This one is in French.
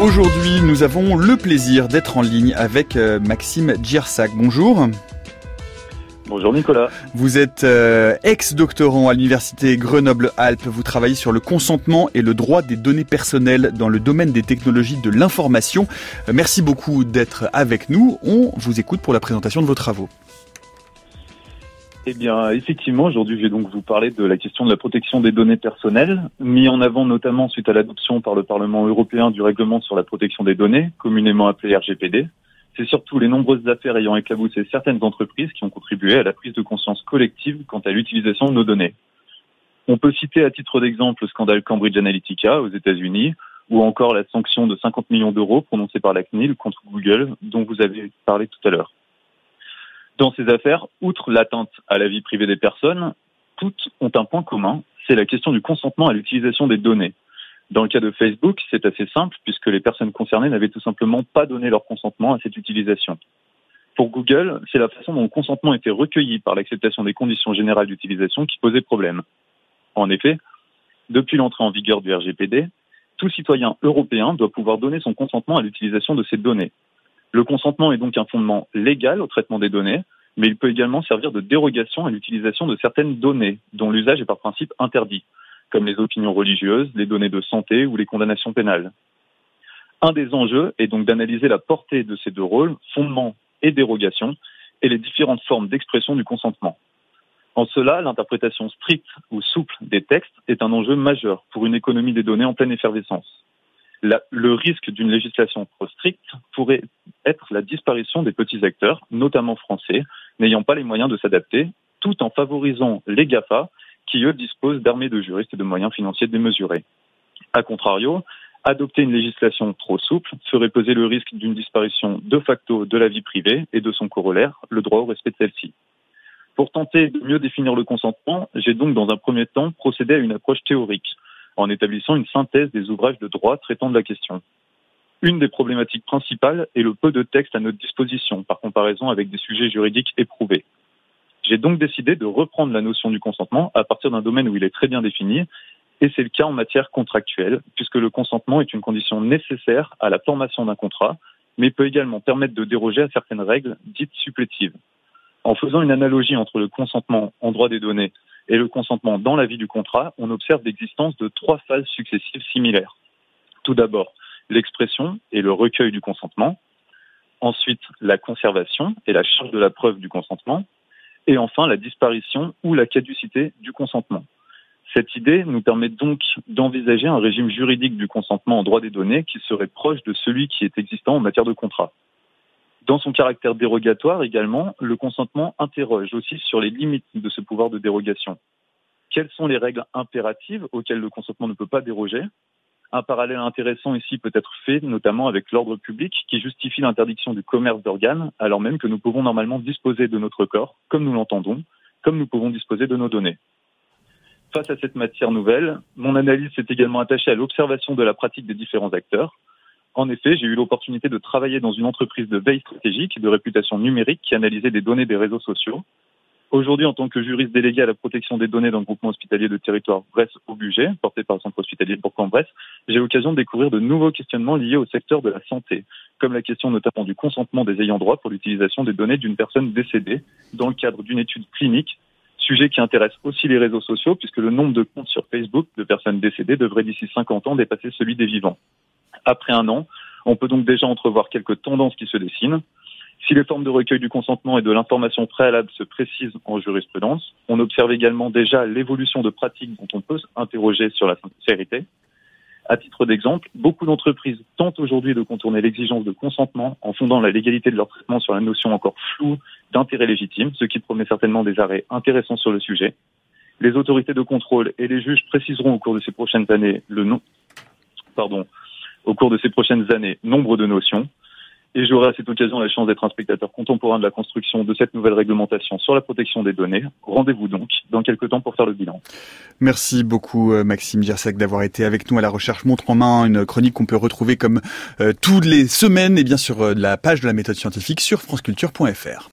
Aujourd'hui, nous avons le plaisir d'être en ligne avec euh, Maxime Giersac. Bonjour. Bonjour Nicolas. Vous êtes euh, ex-doctorant à l'université Grenoble-Alpes. Vous travaillez sur le consentement et le droit des données personnelles dans le domaine des technologies de l'information. Euh, merci beaucoup d'être avec nous. On vous écoute pour la présentation de vos travaux. Eh bien, effectivement, aujourd'hui, je vais donc vous parler de la question de la protection des données personnelles, mis en avant notamment suite à l'adoption par le Parlement européen du règlement sur la protection des données, communément appelé RGPD. C'est surtout les nombreuses affaires ayant éclaboussé certaines entreprises qui ont contribué à la prise de conscience collective quant à l'utilisation de nos données. On peut citer à titre d'exemple le scandale Cambridge Analytica aux États-Unis, ou encore la sanction de 50 millions d'euros prononcée par la CNIL contre Google, dont vous avez parlé tout à l'heure. Dans ces affaires, outre l'atteinte à la vie privée des personnes, toutes ont un point commun, c'est la question du consentement à l'utilisation des données. Dans le cas de Facebook, c'est assez simple puisque les personnes concernées n'avaient tout simplement pas donné leur consentement à cette utilisation. Pour Google, c'est la façon dont le consentement était recueilli par l'acceptation des conditions générales d'utilisation qui posait problème. En effet, depuis l'entrée en vigueur du RGPD, tout citoyen européen doit pouvoir donner son consentement à l'utilisation de ces données. Le consentement est donc un fondement légal au traitement des données, mais il peut également servir de dérogation à l'utilisation de certaines données dont l'usage est par principe interdit, comme les opinions religieuses, les données de santé ou les condamnations pénales. Un des enjeux est donc d'analyser la portée de ces deux rôles, fondement et dérogation, et les différentes formes d'expression du consentement. En cela, l'interprétation stricte ou souple des textes est un enjeu majeur pour une économie des données en pleine effervescence le risque d'une législation trop stricte pourrait être la disparition des petits acteurs, notamment français, n'ayant pas les moyens de s'adapter, tout en favorisant les GAFA, qui eux disposent d'armées de juristes et de moyens financiers démesurés. A contrario, adopter une législation trop souple ferait peser le risque d'une disparition de facto de la vie privée et de son corollaire, le droit au respect de celle-ci. Pour tenter de mieux définir le consentement, j'ai donc dans un premier temps procédé à une approche théorique en établissant une synthèse des ouvrages de droit traitant de la question. Une des problématiques principales est le peu de texte à notre disposition par comparaison avec des sujets juridiques éprouvés. J'ai donc décidé de reprendre la notion du consentement à partir d'un domaine où il est très bien défini, et c'est le cas en matière contractuelle, puisque le consentement est une condition nécessaire à la formation d'un contrat, mais peut également permettre de déroger à certaines règles dites supplétives. En faisant une analogie entre le consentement en droit des données et le consentement dans la vie du contrat, on observe l'existence de trois phases successives similaires. Tout d'abord, l'expression et le recueil du consentement. Ensuite, la conservation et la charge de la preuve du consentement. Et enfin, la disparition ou la caducité du consentement. Cette idée nous permet donc d'envisager un régime juridique du consentement en droit des données qui serait proche de celui qui est existant en matière de contrat. Dans son caractère dérogatoire également, le consentement interroge aussi sur les limites de ce pouvoir de dérogation. Quelles sont les règles impératives auxquelles le consentement ne peut pas déroger? Un parallèle intéressant ici peut être fait notamment avec l'ordre public qui justifie l'interdiction du commerce d'organes alors même que nous pouvons normalement disposer de notre corps comme nous l'entendons, comme nous pouvons disposer de nos données. Face à cette matière nouvelle, mon analyse s'est également attachée à l'observation de la pratique des différents acteurs, en effet, j'ai eu l'opportunité de travailler dans une entreprise de veille stratégique de réputation numérique qui analysait des données des réseaux sociaux. Aujourd'hui, en tant que juriste délégué à la protection des données dans le groupement hospitalier de territoire Brest au budget, porté par le centre hospitalier de Bourg-en-Bresse, j'ai l'occasion de découvrir de nouveaux questionnements liés au secteur de la santé, comme la question notamment du consentement des ayants droit pour l'utilisation des données d'une personne décédée dans le cadre d'une étude clinique, sujet qui intéresse aussi les réseaux sociaux puisque le nombre de comptes sur Facebook de personnes décédées devrait d'ici 50 ans dépasser celui des vivants après un an. On peut donc déjà entrevoir quelques tendances qui se dessinent. Si les formes de recueil du consentement et de l'information préalable se précisent en jurisprudence, on observe également déjà l'évolution de pratiques dont on peut s'interroger sur la sincérité. À titre d'exemple, beaucoup d'entreprises tentent aujourd'hui de contourner l'exigence de consentement en fondant la légalité de leur traitement sur la notion encore floue d'intérêt légitime, ce qui promet certainement des arrêts intéressants sur le sujet. Les autorités de contrôle et les juges préciseront au cours de ces prochaines années le nom, pardon, au cours de ces prochaines années nombre de notions. Et j'aurai à cette occasion la chance d'être un spectateur contemporain de la construction de cette nouvelle réglementation sur la protection des données. Rendez-vous donc dans quelques temps pour faire le bilan. Merci beaucoup euh, Maxime Giersac d'avoir été avec nous à la recherche montre en main, une chronique qu'on peut retrouver comme euh, toutes les semaines et bien sur euh, la page de la méthode scientifique sur franceculture.fr.